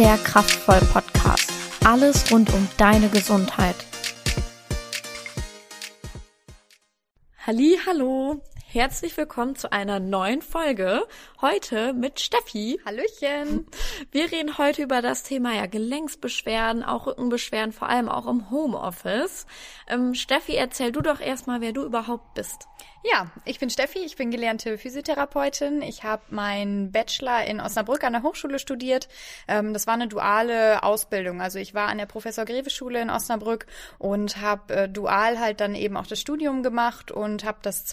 der Kraftvoll Podcast. Alles rund um deine Gesundheit. Halli, hallo. Herzlich willkommen zu einer neuen Folge. Heute mit Steffi. Hallöchen. Wir reden heute über das Thema ja Gelenksbeschwerden, auch Rückenbeschwerden, vor allem auch im Homeoffice. Ähm, Steffi, erzähl du doch erstmal, wer du überhaupt bist. Ja, ich bin Steffi, ich bin gelernte Physiotherapeutin. Ich habe meinen Bachelor in Osnabrück an der Hochschule studiert. Ähm, das war eine duale Ausbildung. Also ich war an der Professor Greve Schule in Osnabrück und habe äh, dual halt dann eben auch das Studium gemacht und habe das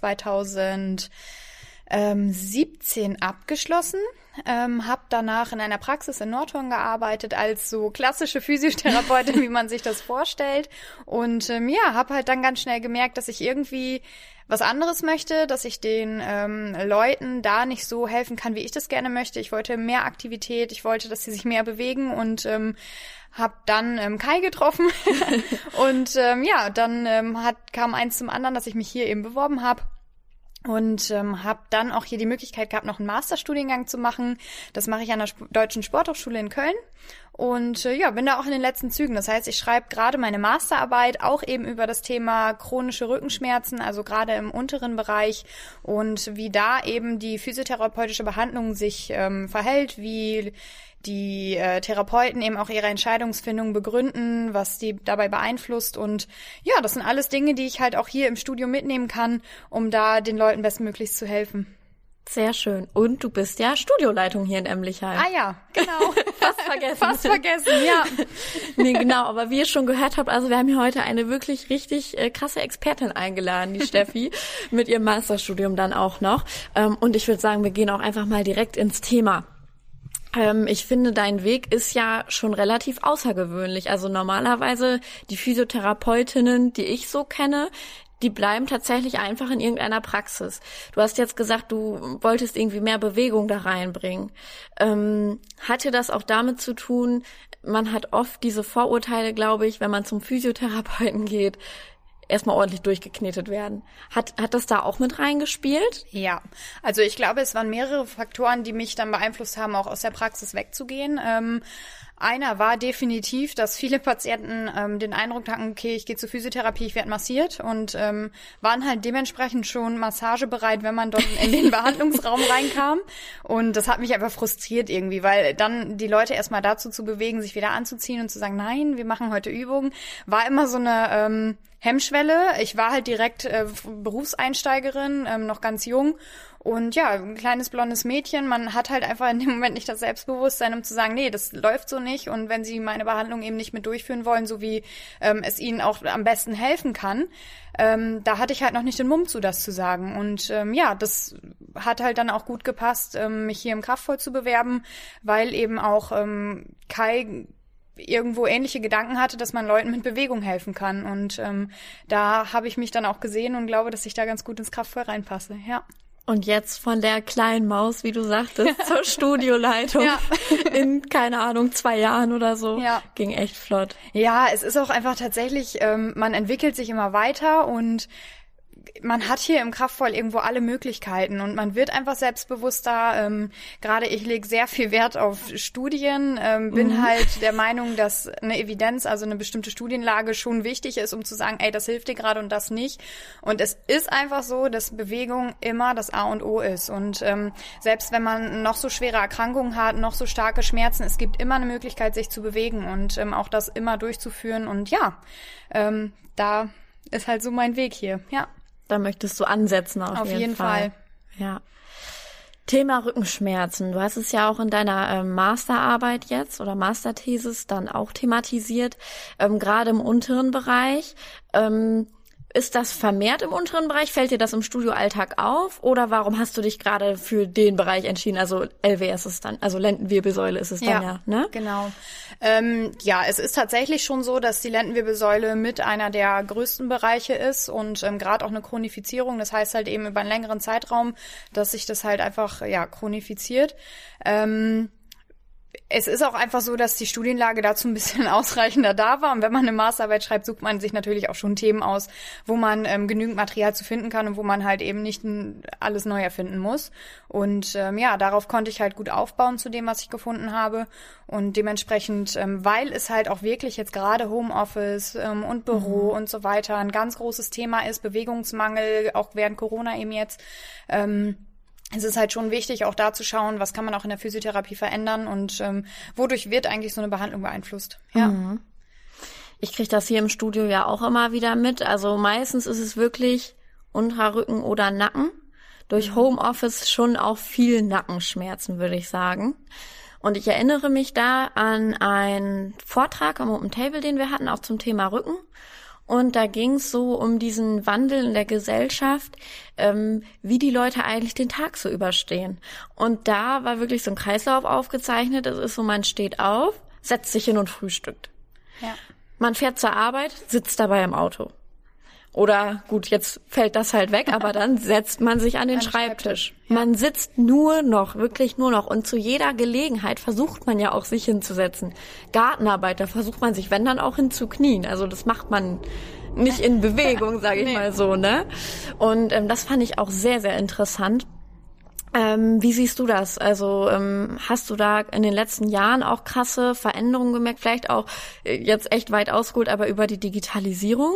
2017 abgeschlossen. Ähm, habe danach in einer Praxis in Nordhorn gearbeitet als so klassische Physiotherapeutin, wie man sich das vorstellt. Und ähm, ja, habe halt dann ganz schnell gemerkt, dass ich irgendwie was anderes möchte, dass ich den ähm, Leuten da nicht so helfen kann, wie ich das gerne möchte. Ich wollte mehr Aktivität, ich wollte, dass sie sich mehr bewegen und ähm, habe dann ähm, Kai getroffen und ähm, ja, dann ähm, hat kam eins zum anderen, dass ich mich hier eben beworben habe und ähm, habe dann auch hier die Möglichkeit gehabt, noch einen Masterstudiengang zu machen. Das mache ich an der Sp Deutschen Sporthochschule in Köln und äh, ja, bin da auch in den letzten Zügen. Das heißt, ich schreibe gerade meine Masterarbeit auch eben über das Thema chronische Rückenschmerzen, also gerade im unteren Bereich und wie da eben die physiotherapeutische Behandlung sich ähm, verhält, wie die äh, Therapeuten eben auch ihre Entscheidungsfindung begründen, was die dabei beeinflusst. Und ja, das sind alles Dinge, die ich halt auch hier im Studio mitnehmen kann, um da den Leuten bestmöglichst zu helfen. Sehr schön. Und du bist ja Studioleitung hier in Emlichheim. Ah ja, genau. Fast vergessen. Fast vergessen, ja. nee, genau. Aber wie ihr schon gehört habt, also wir haben hier heute eine wirklich richtig äh, krasse Expertin eingeladen, die Steffi, mit ihrem Masterstudium dann auch noch. Ähm, und ich würde sagen, wir gehen auch einfach mal direkt ins Thema. Ähm, ich finde, dein Weg ist ja schon relativ außergewöhnlich. Also normalerweise die Physiotherapeutinnen, die ich so kenne, die bleiben tatsächlich einfach in irgendeiner Praxis. Du hast jetzt gesagt, du wolltest irgendwie mehr Bewegung da reinbringen. Ähm, hatte das auch damit zu tun, man hat oft diese Vorurteile, glaube ich, wenn man zum Physiotherapeuten geht, erstmal ordentlich durchgeknetet werden. Hat, hat das da auch mit reingespielt? Ja, also ich glaube, es waren mehrere Faktoren, die mich dann beeinflusst haben, auch aus der Praxis wegzugehen. Ähm, einer war definitiv, dass viele Patienten ähm, den Eindruck hatten, okay, ich gehe zur Physiotherapie, ich werde massiert und ähm, waren halt dementsprechend schon massagebereit, wenn man dort in den Behandlungsraum reinkam. Und das hat mich einfach frustriert irgendwie, weil dann die Leute erstmal dazu zu bewegen, sich wieder anzuziehen und zu sagen, nein, wir machen heute Übungen, war immer so eine ähm, Hemmschwelle. Ich war halt direkt äh, Berufseinsteigerin, ähm, noch ganz jung und ja, ein kleines blondes Mädchen, man hat halt einfach in dem Moment nicht das Selbstbewusstsein, um zu sagen, nee, das läuft so nicht. Und wenn sie meine Behandlung eben nicht mit durchführen wollen, so wie ähm, es ihnen auch am besten helfen kann, ähm, da hatte ich halt noch nicht den Mumm zu, das zu sagen. Und ähm, ja, das hat halt dann auch gut gepasst, ähm, mich hier im Kraftvoll zu bewerben, weil eben auch ähm, Kai irgendwo ähnliche Gedanken hatte, dass man Leuten mit Bewegung helfen kann. Und ähm, da habe ich mich dann auch gesehen und glaube, dass ich da ganz gut ins Kraftvoll reinpasse. Ja. Und jetzt von der kleinen Maus, wie du sagtest, zur Studioleitung ja. in, keine Ahnung, zwei Jahren oder so. Ja. Ging echt flott. Ja, es ist auch einfach tatsächlich, ähm, man entwickelt sich immer weiter und man hat hier im Kraftvoll irgendwo alle Möglichkeiten und man wird einfach selbstbewusster. Ähm, Gerade ich lege sehr viel Wert auf Studien, ähm, bin mhm. halt der Meinung, dass eine Evidenz, also eine bestimmte Studienlage schon wichtig ist, um zu sagen, ey, das hilft dir gerade und das nicht. Und es ist einfach so, dass Bewegung immer das A und O ist. Und ähm, selbst wenn man noch so schwere Erkrankungen hat, noch so starke Schmerzen, es gibt immer eine Möglichkeit, sich zu bewegen und ähm, auch das immer durchzuführen. Und ja, ähm, da ist halt so mein Weg hier. Ja. Da möchtest du ansetzen auf, auf jeden, jeden Fall. Fall. Ja. Thema Rückenschmerzen. Du hast es ja auch in deiner ähm, Masterarbeit jetzt oder Masterthesis dann auch thematisiert, ähm, gerade im unteren Bereich. Ähm, ist das vermehrt im unteren Bereich? Fällt dir das im Studioalltag auf? Oder warum hast du dich gerade für den Bereich entschieden? Also LWS ist dann, also Lendenwirbelsäule ist es dann ja, ne? Genau. Ähm, ja, es ist tatsächlich schon so, dass die Lendenwirbelsäule mit einer der größten Bereiche ist und ähm, gerade auch eine Chronifizierung. Das heißt halt eben über einen längeren Zeitraum, dass sich das halt einfach ja chronifiziert. Ähm, es ist auch einfach so, dass die Studienlage dazu ein bisschen ausreichender da war. Und wenn man eine Masterarbeit schreibt, sucht man sich natürlich auch schon Themen aus, wo man ähm, genügend Material zu finden kann und wo man halt eben nicht alles neu erfinden muss. Und ähm, ja, darauf konnte ich halt gut aufbauen zu dem, was ich gefunden habe. Und dementsprechend, ähm, weil es halt auch wirklich jetzt gerade Homeoffice ähm, und Büro mhm. und so weiter ein ganz großes Thema ist, Bewegungsmangel, auch während Corona eben jetzt, ähm, es ist halt schon wichtig, auch da zu schauen, was kann man auch in der Physiotherapie verändern und ähm, wodurch wird eigentlich so eine Behandlung beeinflusst. Ja. Mhm. Ich kriege das hier im Studio ja auch immer wieder mit. Also meistens ist es wirklich Unterrücken oder Nacken. Durch mhm. Homeoffice schon auch viel Nackenschmerzen, würde ich sagen. Und ich erinnere mich da an einen Vortrag am Open Table, den wir hatten, auch zum Thema Rücken. Und da ging es so um diesen Wandel in der Gesellschaft, ähm, wie die Leute eigentlich den Tag so überstehen. Und da war wirklich so ein Kreislauf aufgezeichnet. Es ist so, man steht auf, setzt sich hin und frühstückt. Ja. Man fährt zur Arbeit, sitzt dabei im Auto. Oder gut, jetzt fällt das halt weg, aber dann setzt man sich an den Schreibtisch. Schreibtisch. Ja. Man sitzt nur noch, wirklich nur noch. Und zu jeder Gelegenheit versucht man ja auch sich hinzusetzen. Gartenarbeit, da versucht man sich, wenn dann auch hinzuknien. Also das macht man nicht in Bewegung, sage ich nee. mal so, ne? Und ähm, das fand ich auch sehr, sehr interessant. Ähm, wie siehst du das? Also ähm, hast du da in den letzten Jahren auch krasse Veränderungen gemerkt? Vielleicht auch äh, jetzt echt weit ausgeholt, aber über die Digitalisierung?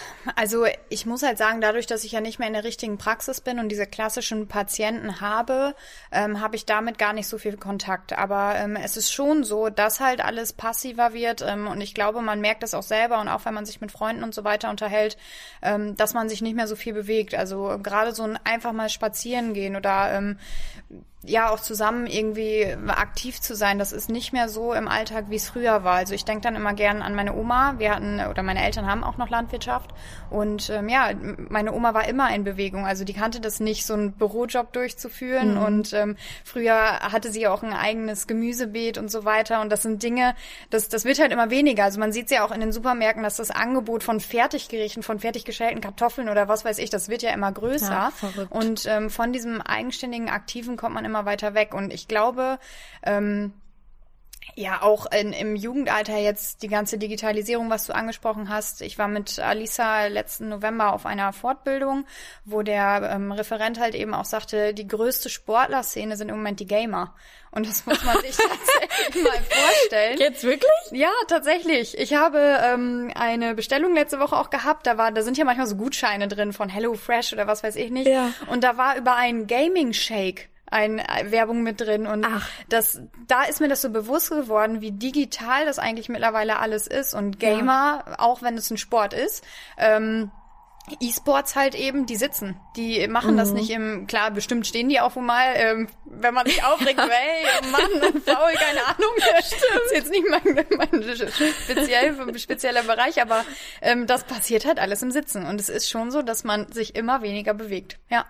Also ich muss halt sagen, dadurch, dass ich ja nicht mehr in der richtigen Praxis bin und diese klassischen Patienten habe, ähm, habe ich damit gar nicht so viel Kontakt. Aber ähm, es ist schon so, dass halt alles passiver wird ähm, und ich glaube, man merkt das auch selber und auch wenn man sich mit Freunden und so weiter unterhält, ähm, dass man sich nicht mehr so viel bewegt. Also gerade so ein einfach mal spazieren gehen oder ähm, ja auch zusammen irgendwie aktiv zu sein, das ist nicht mehr so im Alltag, wie es früher war. Also ich denke dann immer gern an meine Oma. Wir hatten oder meine Eltern haben auch noch Landwirtschaft und ähm, ja, meine Oma war immer in Bewegung. Also die kannte das nicht, so einen Bürojob durchzuführen mhm. und ähm, früher hatte sie auch ein eigenes Gemüsebeet und so weiter. Und das sind Dinge, das das wird halt immer weniger. Also man sieht ja auch in den Supermärkten, dass das Angebot von Fertiggerichten, von fertig geschälten Kartoffeln oder was weiß ich, das wird ja immer größer. Ja, und ähm, von diesem eigenständigen Aktiven kommt man immer weiter weg. Und ich glaube, ähm, ja, auch in, im Jugendalter jetzt die ganze Digitalisierung, was du angesprochen hast. Ich war mit Alisa letzten November auf einer Fortbildung, wo der ähm, Referent halt eben auch sagte, die größte Sportlerszene sind im Moment die Gamer. Und das muss man sich tatsächlich mal vorstellen. Jetzt wirklich? Ja, tatsächlich. Ich habe ähm, eine Bestellung letzte Woche auch gehabt. Da war, da sind ja manchmal so Gutscheine drin von Hello Fresh oder was weiß ich nicht. Ja. Und da war über einen Gaming Shake ein Werbung mit drin und Ach. das da ist mir das so bewusst geworden, wie digital das eigentlich mittlerweile alles ist und Gamer, ja. auch wenn es ein Sport ist, ähm, E-Sports halt eben, die sitzen. Die machen mhm. das nicht im, klar, bestimmt stehen die auch mal, ähm, wenn man sich aufregt, so, hey, oh Mann, faul, keine Ahnung. Das ist jetzt nicht mein, mein speziell, spezieller Bereich, aber ähm, das passiert halt alles im Sitzen. Und es ist schon so, dass man sich immer weniger bewegt. Ja.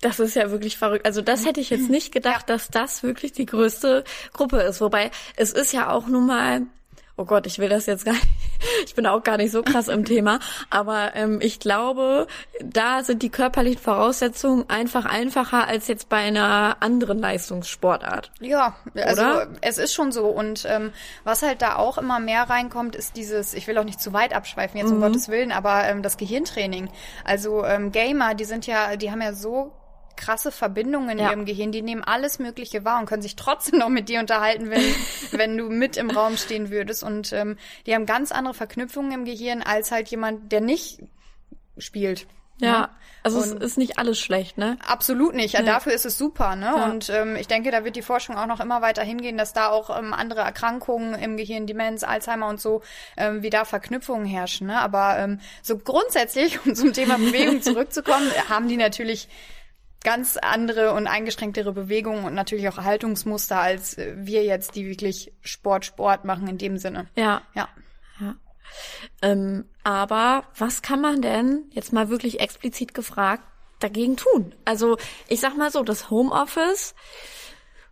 Das ist ja wirklich verrückt. Also das hätte ich jetzt nicht gedacht, dass das wirklich die größte Gruppe ist. Wobei es ist ja auch nun mal, oh Gott, ich will das jetzt gar nicht, ich bin auch gar nicht so krass im Thema, aber ähm, ich glaube, da sind die körperlichen Voraussetzungen einfach einfacher als jetzt bei einer anderen Leistungssportart. Ja, also Oder? es ist schon so. Und ähm, was halt da auch immer mehr reinkommt, ist dieses, ich will auch nicht zu weit abschweifen, jetzt um mhm. Gottes Willen, aber ähm, das Gehirntraining. Also ähm, Gamer, die sind ja, die haben ja so krasse Verbindungen in ja. ihrem Gehirn, die nehmen alles Mögliche wahr und können sich trotzdem noch mit dir unterhalten, wenn, wenn du mit im Raum stehen würdest. Und ähm, die haben ganz andere Verknüpfungen im Gehirn als halt jemand, der nicht spielt. Ja, ja. also und es ist nicht alles schlecht, ne? Absolut nicht. Ja, dafür ist es super, ne? Ja. Und ähm, ich denke, da wird die Forschung auch noch immer weiter hingehen, dass da auch ähm, andere Erkrankungen im Gehirn, Demenz, Alzheimer und so, ähm, wie da Verknüpfungen herrschen. Ne? Aber ähm, so grundsätzlich, um zum Thema Bewegung zurückzukommen, haben die natürlich ganz andere und eingeschränktere Bewegungen und natürlich auch Haltungsmuster als wir jetzt, die wirklich Sport, Sport machen in dem Sinne. Ja. Ja. ja. Ähm, aber was kann man denn, jetzt mal wirklich explizit gefragt, dagegen tun? Also ich sag mal so, das Homeoffice,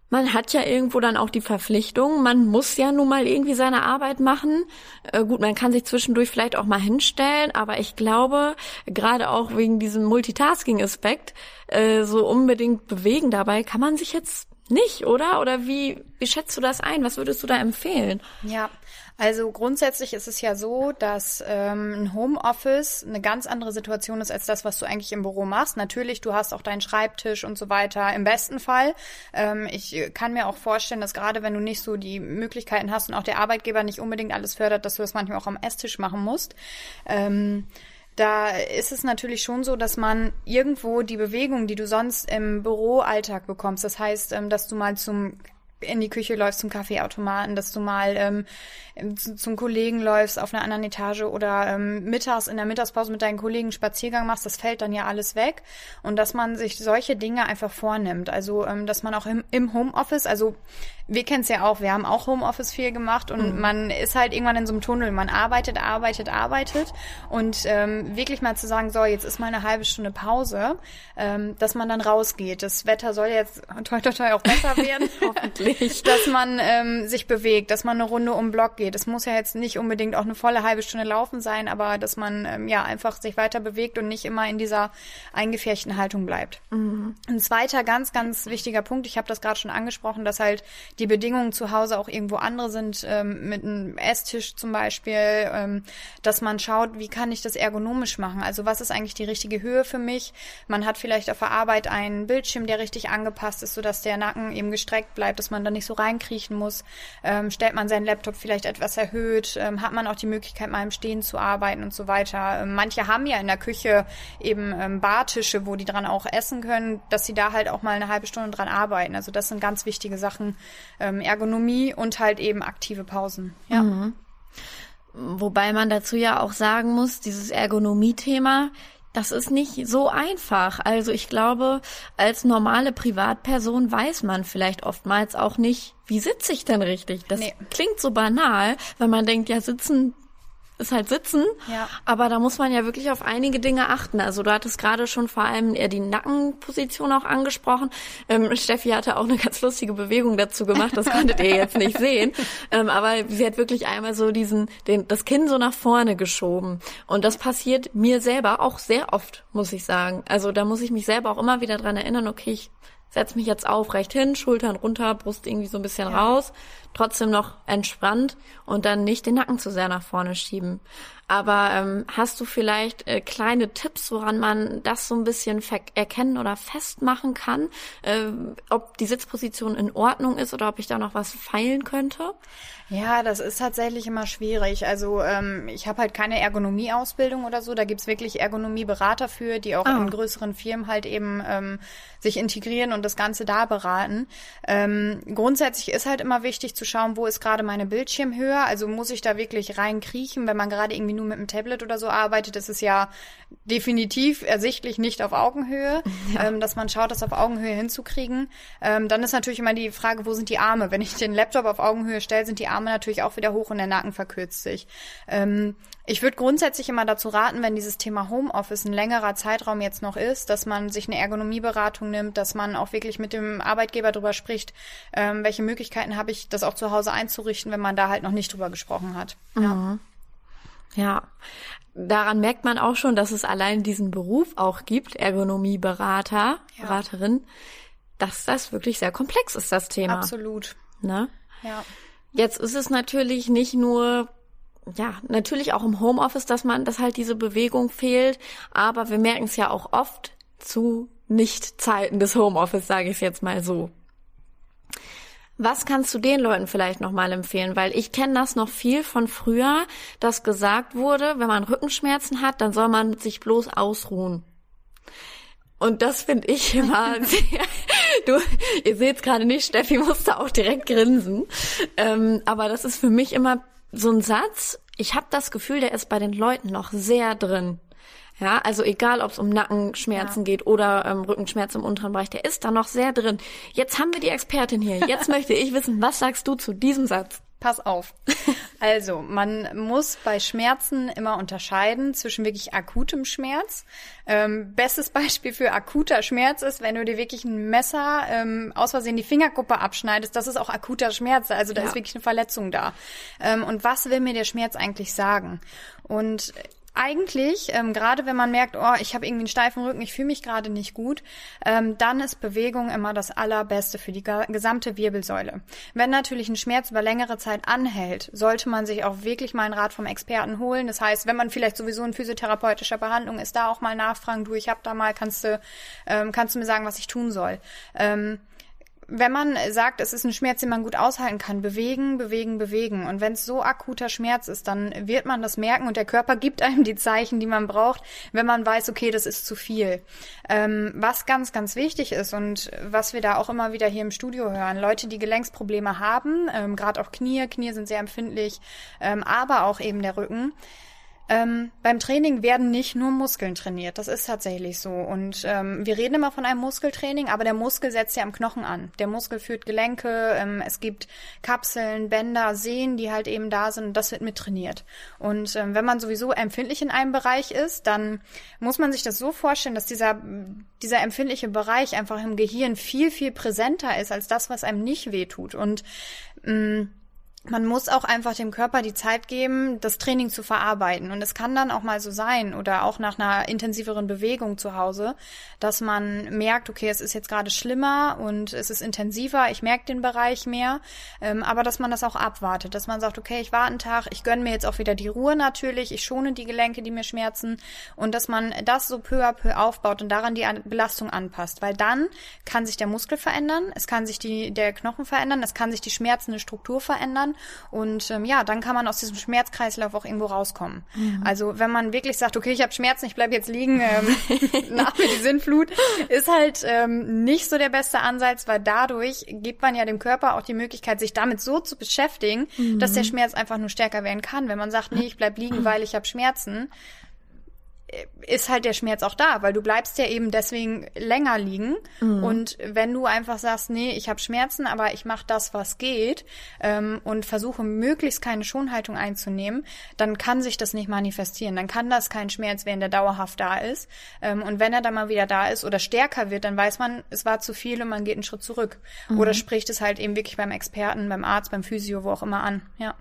man hat ja irgendwo dann auch die Verpflichtung, man muss ja nun mal irgendwie seine Arbeit machen. Äh, gut, man kann sich zwischendurch vielleicht auch mal hinstellen, aber ich glaube, gerade auch wegen diesem Multitasking-Aspekt, äh, so unbedingt bewegen dabei, kann man sich jetzt nicht, oder? Oder wie, wie schätzt du das ein? Was würdest du da empfehlen? Ja, also grundsätzlich ist es ja so, dass ähm, ein Homeoffice eine ganz andere Situation ist als das, was du eigentlich im Büro machst. Natürlich, du hast auch deinen Schreibtisch und so weiter. Im besten Fall. Ähm, ich kann mir auch vorstellen, dass gerade wenn du nicht so die Möglichkeiten hast und auch der Arbeitgeber nicht unbedingt alles fördert, dass du das manchmal auch am Esstisch machen musst. Ähm, da ist es natürlich schon so, dass man irgendwo die Bewegung, die du sonst im Büroalltag bekommst, das heißt, ähm, dass du mal zum in die Küche läufst zum Kaffeeautomaten, dass du mal ähm, zum Kollegen läufst auf einer anderen Etage oder ähm, mittags in der Mittagspause mit deinen Kollegen Spaziergang machst, das fällt dann ja alles weg. Und dass man sich solche Dinge einfach vornimmt. Also, ähm, dass man auch im, im Homeoffice, also wir kennen es ja auch, wir haben auch Homeoffice viel gemacht und mhm. man ist halt irgendwann in so einem Tunnel. Man arbeitet, arbeitet, arbeitet und ähm, wirklich mal zu sagen, so, jetzt ist mal eine halbe Stunde Pause, ähm, dass man dann rausgeht. Das Wetter soll jetzt toi toi toi auch besser werden. Hoffentlich. Dass man ähm, sich bewegt, dass man eine Runde um Block geht. Es muss ja jetzt nicht unbedingt auch eine volle halbe Stunde laufen sein, aber dass man ähm, ja einfach sich weiter bewegt und nicht immer in dieser eingefärchten Haltung bleibt. Mhm. Ein zweiter ganz, ganz wichtiger Punkt, ich habe das gerade schon angesprochen, dass halt die Bedingungen zu Hause auch irgendwo andere sind, ähm, mit einem Esstisch zum Beispiel, ähm, dass man schaut, wie kann ich das ergonomisch machen? Also was ist eigentlich die richtige Höhe für mich? Man hat vielleicht auf der Arbeit einen Bildschirm, der richtig angepasst ist, sodass der Nacken eben gestreckt bleibt, dass man da nicht so reinkriechen muss. Ähm, stellt man seinen Laptop vielleicht etwas erhöht? Ähm, hat man auch die Möglichkeit, mal im Stehen zu arbeiten und so weiter? Ähm, manche haben ja in der Küche eben ähm, Bartische, wo die dran auch essen können, dass sie da halt auch mal eine halbe Stunde dran arbeiten. Also das sind ganz wichtige Sachen, ähm, Ergonomie und halt eben aktive Pausen. Ja. Mhm. Wobei man dazu ja auch sagen muss, dieses Ergonomie-Thema, das ist nicht so einfach. Also ich glaube, als normale Privatperson weiß man vielleicht oftmals auch nicht, wie sitze ich denn richtig. Das nee. klingt so banal, weil man denkt, ja, sitzen ist halt sitzen. Ja. Aber da muss man ja wirklich auf einige Dinge achten. Also du hattest gerade schon vor allem eher die Nackenposition auch angesprochen. Ähm, Steffi hatte auch eine ganz lustige Bewegung dazu gemacht. Das konntet ihr jetzt nicht sehen. Ähm, aber sie hat wirklich einmal so diesen, den, das Kinn so nach vorne geschoben. Und das passiert mir selber auch sehr oft, muss ich sagen. Also da muss ich mich selber auch immer wieder dran erinnern, okay, ich setz mich jetzt aufrecht hin, Schultern runter, Brust irgendwie so ein bisschen ja. raus, trotzdem noch entspannt und dann nicht den Nacken zu sehr nach vorne schieben. Aber ähm, hast du vielleicht äh, kleine Tipps, woran man das so ein bisschen erkennen oder festmachen kann, äh, ob die Sitzposition in Ordnung ist oder ob ich da noch was feilen könnte? Ja, das ist tatsächlich immer schwierig. Also ähm, ich habe halt keine Ergonomieausbildung oder so. Da gibt's wirklich Ergonomieberater für, die auch ah. in größeren Firmen halt eben ähm, sich integrieren und das Ganze da beraten. Ähm, grundsätzlich ist halt immer wichtig zu schauen, wo ist gerade meine Bildschirmhöhe. Also muss ich da wirklich reinkriechen, wenn man gerade irgendwie nur mit einem Tablet oder so arbeitet, ist es ja definitiv ersichtlich nicht auf Augenhöhe, ja. ähm, dass man schaut, das auf Augenhöhe hinzukriegen. Ähm, dann ist natürlich immer die Frage, wo sind die Arme? Wenn ich den Laptop auf Augenhöhe stelle, sind die Arme natürlich auch wieder hoch und der Nacken verkürzt sich. Ähm, ich würde grundsätzlich immer dazu raten, wenn dieses Thema Homeoffice ein längerer Zeitraum jetzt noch ist, dass man sich eine Ergonomieberatung nimmt, dass man auch wirklich mit dem Arbeitgeber drüber spricht, ähm, welche Möglichkeiten habe ich, das auch zu Hause einzurichten, wenn man da halt noch nicht drüber gesprochen hat. Ja. Mhm. Ja, daran merkt man auch schon, dass es allein diesen Beruf auch gibt, Ergonomieberater, ja. Beraterin, dass das wirklich sehr komplex ist, das Thema. Absolut. Ne? Ja. Jetzt ist es natürlich nicht nur ja, natürlich auch im Homeoffice, dass man, dass halt diese Bewegung fehlt, aber wir merken es ja auch oft zu Nicht-Zeiten des Homeoffice, sage ich es jetzt mal so. Was kannst du den Leuten vielleicht nochmal empfehlen? Weil ich kenne das noch viel von früher, dass gesagt wurde, wenn man Rückenschmerzen hat, dann soll man sich bloß ausruhen. Und das finde ich immer sehr, du, ihr seht gerade nicht, Steffi musste auch direkt grinsen. Ähm, aber das ist für mich immer so ein Satz, ich habe das Gefühl, der ist bei den Leuten noch sehr drin. Ja, also egal, ob es um Nackenschmerzen ja. geht oder ähm, Rückenschmerzen im unteren Bereich, der ist da noch sehr drin. Jetzt haben wir die Expertin hier. Jetzt möchte ich wissen, was sagst du zu diesem Satz? Pass auf. Also, man muss bei Schmerzen immer unterscheiden zwischen wirklich akutem Schmerz. Ähm, bestes Beispiel für akuter Schmerz ist, wenn du dir wirklich ein Messer ähm, aus Versehen die Fingerkuppe abschneidest, das ist auch akuter Schmerz. Also da ja. ist wirklich eine Verletzung da. Ähm, und was will mir der Schmerz eigentlich sagen? Und eigentlich, ähm, gerade wenn man merkt, oh, ich habe irgendwie einen steifen Rücken, ich fühle mich gerade nicht gut, ähm, dann ist Bewegung immer das Allerbeste für die gesamte Wirbelsäule. Wenn natürlich ein Schmerz über längere Zeit anhält, sollte man sich auch wirklich mal einen Rat vom Experten holen. Das heißt, wenn man vielleicht sowieso in physiotherapeutischer Behandlung ist, da auch mal nachfragen, du, ich habe da mal, kannst du, ähm, kannst du mir sagen, was ich tun soll. Ähm, wenn man sagt, es ist ein Schmerz, den man gut aushalten kann, bewegen, bewegen, bewegen. Und wenn es so akuter Schmerz ist, dann wird man das merken und der Körper gibt einem die Zeichen, die man braucht, wenn man weiß, okay, das ist zu viel. Ähm, was ganz, ganz wichtig ist und was wir da auch immer wieder hier im Studio hören, Leute, die Gelenksprobleme haben, ähm, gerade auch Knie, Knie sind sehr empfindlich, ähm, aber auch eben der Rücken, ähm, beim Training werden nicht nur Muskeln trainiert. Das ist tatsächlich so. Und ähm, wir reden immer von einem Muskeltraining, aber der Muskel setzt ja am Knochen an. Der Muskel führt Gelenke, ähm, es gibt Kapseln, Bänder, Sehnen, die halt eben da sind und das wird mit trainiert. Und ähm, wenn man sowieso empfindlich in einem Bereich ist, dann muss man sich das so vorstellen, dass dieser, dieser empfindliche Bereich einfach im Gehirn viel, viel präsenter ist als das, was einem nicht wehtut. Und mh, mm, man muss auch einfach dem Körper die Zeit geben, das Training zu verarbeiten. Und es kann dann auch mal so sein oder auch nach einer intensiveren Bewegung zu Hause, dass man merkt, okay, es ist jetzt gerade schlimmer und es ist intensiver, ich merke den Bereich mehr, ähm, aber dass man das auch abwartet, dass man sagt, okay, ich warte einen Tag, ich gönne mir jetzt auch wieder die Ruhe natürlich, ich schone die Gelenke, die mir schmerzen. Und dass man das so peu à peu aufbaut und daran die Belastung anpasst, weil dann kann sich der Muskel verändern, es kann sich die, der Knochen verändern, es kann sich die schmerzende Struktur verändern und ähm, ja, dann kann man aus diesem Schmerzkreislauf auch irgendwo rauskommen. Mhm. Also wenn man wirklich sagt, okay, ich habe Schmerzen, ich bleib jetzt liegen, ähm, nach mir die Sinnflut, ist halt ähm, nicht so der beste Ansatz, weil dadurch gibt man ja dem Körper auch die Möglichkeit, sich damit so zu beschäftigen, mhm. dass der Schmerz einfach nur stärker werden kann. Wenn man sagt, nee, ich bleib liegen, weil ich habe Schmerzen, ist halt der Schmerz auch da, weil du bleibst ja eben deswegen länger liegen. Mhm. Und wenn du einfach sagst, nee, ich habe Schmerzen, aber ich mache das, was geht ähm, und versuche möglichst keine Schonhaltung einzunehmen, dann kann sich das nicht manifestieren. Dann kann das kein Schmerz werden, der dauerhaft da ist. Ähm, und wenn er dann mal wieder da ist oder stärker wird, dann weiß man, es war zu viel und man geht einen Schritt zurück. Mhm. Oder spricht es halt eben wirklich beim Experten, beim Arzt, beim Physio, wo auch immer an. Ja.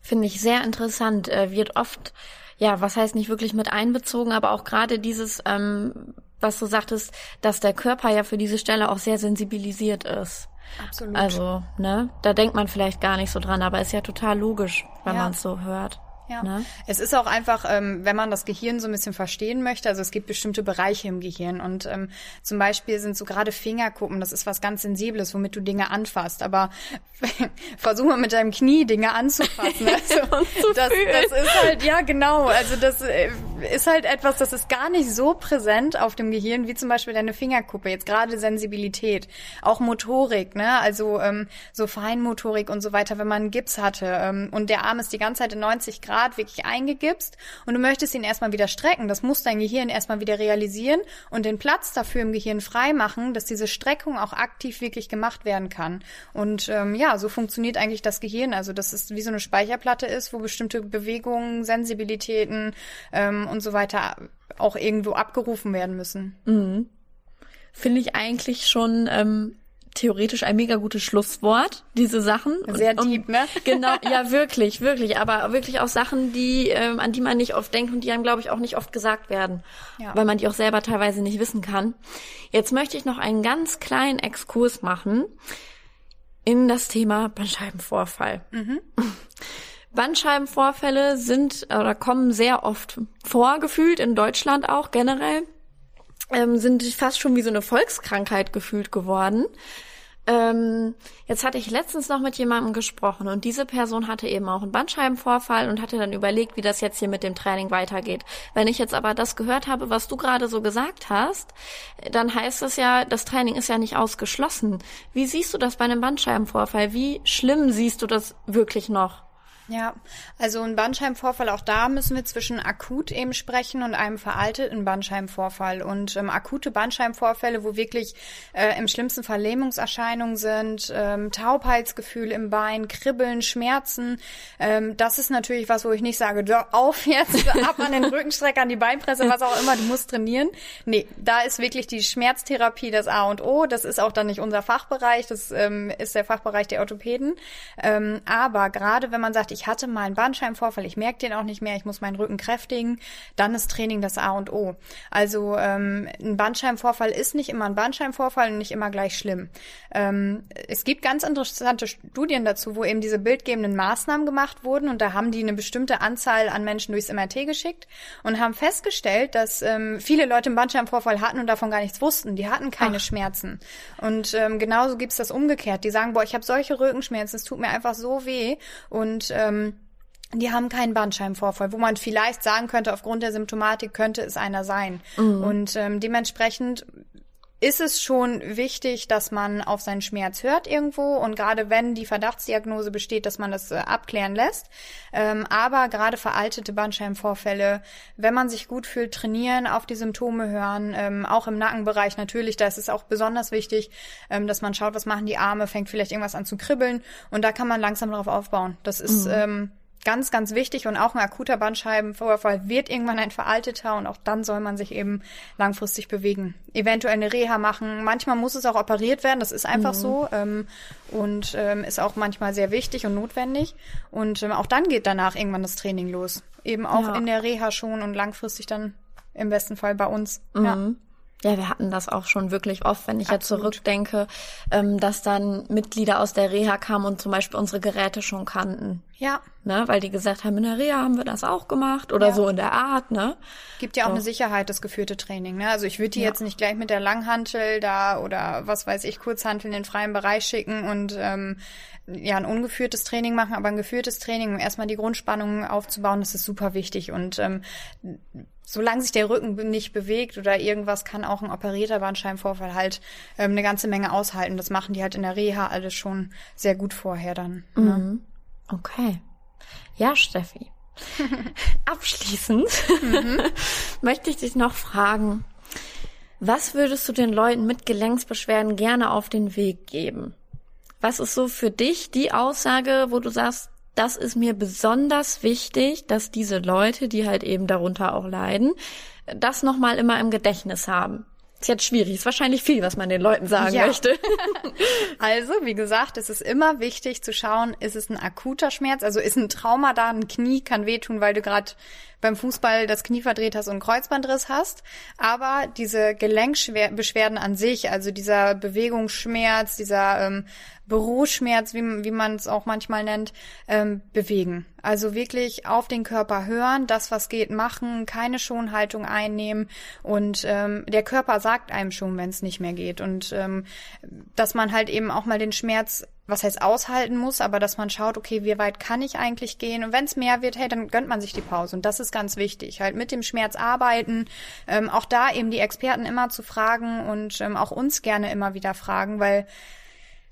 Finde ich sehr interessant. Äh, wird oft ja, was heißt nicht wirklich mit einbezogen, aber auch gerade dieses, ähm, was du sagtest, dass der Körper ja für diese Stelle auch sehr sensibilisiert ist. Absolut. Also, ne, da denkt man vielleicht gar nicht so dran, aber ist ja total logisch, wenn ja. man es so hört. Ja. Ne? Es ist auch einfach, ähm, wenn man das Gehirn so ein bisschen verstehen möchte, also es gibt bestimmte Bereiche im Gehirn und ähm, zum Beispiel sind so gerade Fingerkuppen, das ist was ganz Sensibles, womit du Dinge anfasst, aber versuch mal mit deinem Knie Dinge anzufassen. Also, das, das ist halt, ja genau, also das äh, ist halt etwas, das ist gar nicht so präsent auf dem Gehirn, wie zum Beispiel deine Fingerkuppe, jetzt gerade Sensibilität, auch Motorik, ne, also ähm, so Feinmotorik und so weiter, wenn man einen Gips hatte ähm, und der Arm ist die ganze Zeit in 90 Grad Grad wirklich eingegipst und du möchtest ihn erstmal wieder strecken. Das muss dein Gehirn erstmal wieder realisieren und den Platz dafür im Gehirn freimachen, dass diese Streckung auch aktiv wirklich gemacht werden kann. Und ähm, ja, so funktioniert eigentlich das Gehirn. Also, dass es wie so eine Speicherplatte ist, wo bestimmte Bewegungen, Sensibilitäten ähm, und so weiter auch irgendwo abgerufen werden müssen. Mhm. Finde ich eigentlich schon ähm, theoretisch ein mega gutes Schlusswort, diese Sachen. Sehr und, deep, ne? Genau, ja, wirklich, wirklich. Aber wirklich auch Sachen, die, ähm, an die man nicht oft denkt und die einem, glaube ich, auch nicht oft gesagt werden. Ja. Weil man die auch selber teilweise nicht wissen kann. Jetzt möchte ich noch einen ganz kleinen Exkurs machen in das Thema Bandscheibenvorfall. Mhm. Bandscheibenvorfälle sind oder kommen sehr oft vor, gefühlt in Deutschland auch generell ähm, sind fast schon wie so eine Volkskrankheit gefühlt geworden. Ähm, jetzt hatte ich letztens noch mit jemandem gesprochen und diese Person hatte eben auch einen Bandscheibenvorfall und hatte dann überlegt, wie das jetzt hier mit dem Training weitergeht. Wenn ich jetzt aber das gehört habe, was du gerade so gesagt hast, dann heißt das ja, das Training ist ja nicht ausgeschlossen. Wie siehst du das bei einem Bandscheibenvorfall? Wie schlimm siehst du das wirklich noch? Ja, also ein Bandscheibenvorfall, auch da müssen wir zwischen akut eben sprechen und einem veralteten Bandscheibenvorfall. Und ähm, akute Bandscheibenvorfälle, wo wirklich äh, im schlimmsten Fall Lähmungserscheinungen sind, ähm, Taubheitsgefühl im Bein, Kribbeln, Schmerzen, ähm, das ist natürlich was, wo ich nicht sage, auf jetzt, ab an den Rückenstrecker, an die Beinpresse, was auch immer, du musst trainieren. Nee, da ist wirklich die Schmerztherapie das A und O. Das ist auch dann nicht unser Fachbereich, das ähm, ist der Fachbereich der Orthopäden. Ähm, aber gerade wenn man sagt, ich ich hatte mal einen Bandscheibenvorfall, ich merke den auch nicht mehr, ich muss meinen Rücken kräftigen, dann ist Training das A und O. Also ähm, ein Bandscheibenvorfall ist nicht immer ein Bandscheibenvorfall und nicht immer gleich schlimm. Ähm, es gibt ganz interessante Studien dazu, wo eben diese bildgebenden Maßnahmen gemacht wurden und da haben die eine bestimmte Anzahl an Menschen durchs MRT geschickt und haben festgestellt, dass ähm, viele Leute einen Bandscheibenvorfall hatten und davon gar nichts wussten. Die hatten keine Ach. Schmerzen. Und ähm, genauso gibt's das umgekehrt. Die sagen, boah, ich habe solche Rückenschmerzen, es tut mir einfach so weh und ähm, die haben keinen Bandscheibenvorfall, wo man vielleicht sagen könnte, aufgrund der Symptomatik könnte es einer sein. Mhm. Und ähm, dementsprechend ist es schon wichtig, dass man auf seinen Schmerz hört irgendwo und gerade wenn die Verdachtsdiagnose besteht, dass man das äh, abklären lässt. Ähm, aber gerade veraltete Bandscheibenvorfälle, wenn man sich gut fühlt, trainieren, auf die Symptome hören, ähm, auch im Nackenbereich natürlich, da ist es auch besonders wichtig, ähm, dass man schaut, was machen die Arme, fängt vielleicht irgendwas an zu kribbeln und da kann man langsam darauf aufbauen. Das ist mhm. Ganz, ganz wichtig und auch ein akuter Bandscheibenvorfall wird irgendwann ein veralteter und auch dann soll man sich eben langfristig bewegen. Eventuell eine Reha machen. Manchmal muss es auch operiert werden, das ist einfach mhm. so ähm, und ähm, ist auch manchmal sehr wichtig und notwendig. Und ähm, auch dann geht danach irgendwann das Training los. Eben auch ja. in der Reha schon und langfristig dann im besten Fall bei uns. Mhm. Ja. Ja, wir hatten das auch schon wirklich oft, wenn ich Absolut. jetzt zurückdenke, ähm, dass dann Mitglieder aus der Reha kamen und zum Beispiel unsere Geräte schon kannten. Ja. Ne, weil die gesagt haben, in der Reha haben wir das auch gemacht oder ja. so in der Art, ne? Gibt ja auch so. eine Sicherheit, das geführte Training, ne? Also ich würde die ja. jetzt nicht gleich mit der Langhantel da oder was weiß ich, Kurzhantel in den freien Bereich schicken und ähm, ja ein ungeführtes Training machen, aber ein geführtes Training, um erstmal die Grundspannung aufzubauen, das ist super wichtig. Und ähm, solange sich der Rücken nicht bewegt oder irgendwas, kann auch ein operierter Bandscheibenvorfall halt ähm, eine ganze Menge aushalten. Das machen die halt in der Reha alles schon sehr gut vorher dann. Ne? Mhm. Okay. Ja, Steffi. Abschließend mhm. möchte ich dich noch fragen, was würdest du den Leuten mit Gelenksbeschwerden gerne auf den Weg geben? Was ist so für dich die Aussage, wo du sagst, das ist mir besonders wichtig, dass diese Leute, die halt eben darunter auch leiden, das nochmal immer im Gedächtnis haben. Ist jetzt schwierig, ist wahrscheinlich viel, was man den Leuten sagen ja. möchte. also, wie gesagt, es ist immer wichtig zu schauen, ist es ein akuter Schmerz, also ist ein Trauma da, ein Knie kann wehtun, weil du gerade beim Fußball das Knie verdreht hast und einen Kreuzbandriss hast. Aber diese Gelenkbeschwerden an sich, also dieser Bewegungsschmerz, dieser ähm, Büroschmerz, wie, wie man es auch manchmal nennt, ähm, bewegen. Also wirklich auf den Körper hören, das, was geht, machen, keine Schonhaltung einnehmen und ähm, der Körper sagt einem schon, wenn es nicht mehr geht. Und ähm, dass man halt eben auch mal den Schmerz was heißt aushalten muss, aber dass man schaut, okay, wie weit kann ich eigentlich gehen? Und wenn es mehr wird, hey, dann gönnt man sich die Pause. Und das ist ganz wichtig. Halt mit dem Schmerz arbeiten, ähm, auch da eben die Experten immer zu fragen und ähm, auch uns gerne immer wieder fragen, weil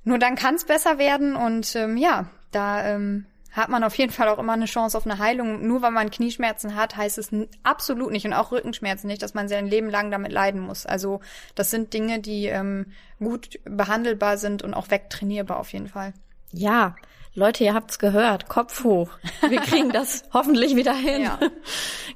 nur dann kann es besser werden. Und ähm, ja, da ähm, hat man auf jeden Fall auch immer eine Chance auf eine Heilung. Nur weil man Knieschmerzen hat, heißt es absolut nicht und auch Rückenschmerzen nicht, dass man sein Leben lang damit leiden muss. Also das sind Dinge, die ähm, gut behandelbar sind und auch wegtrainierbar auf jeden Fall. Ja, Leute, ihr habt's gehört, Kopf hoch. Wir kriegen das hoffentlich wieder hin. Ja.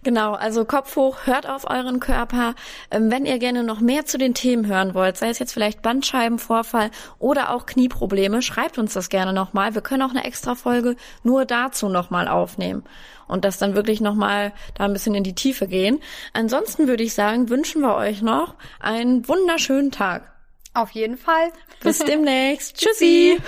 Genau, also Kopf hoch, hört auf euren Körper. Ähm, wenn ihr gerne noch mehr zu den Themen hören wollt, sei es jetzt vielleicht Bandscheibenvorfall oder auch Knieprobleme, schreibt uns das gerne nochmal. Wir können auch eine extra Folge nur dazu nochmal aufnehmen und das dann wirklich nochmal da ein bisschen in die Tiefe gehen. Ansonsten würde ich sagen, wünschen wir euch noch einen wunderschönen Tag. Auf jeden Fall. Bis demnächst. Tschüssi.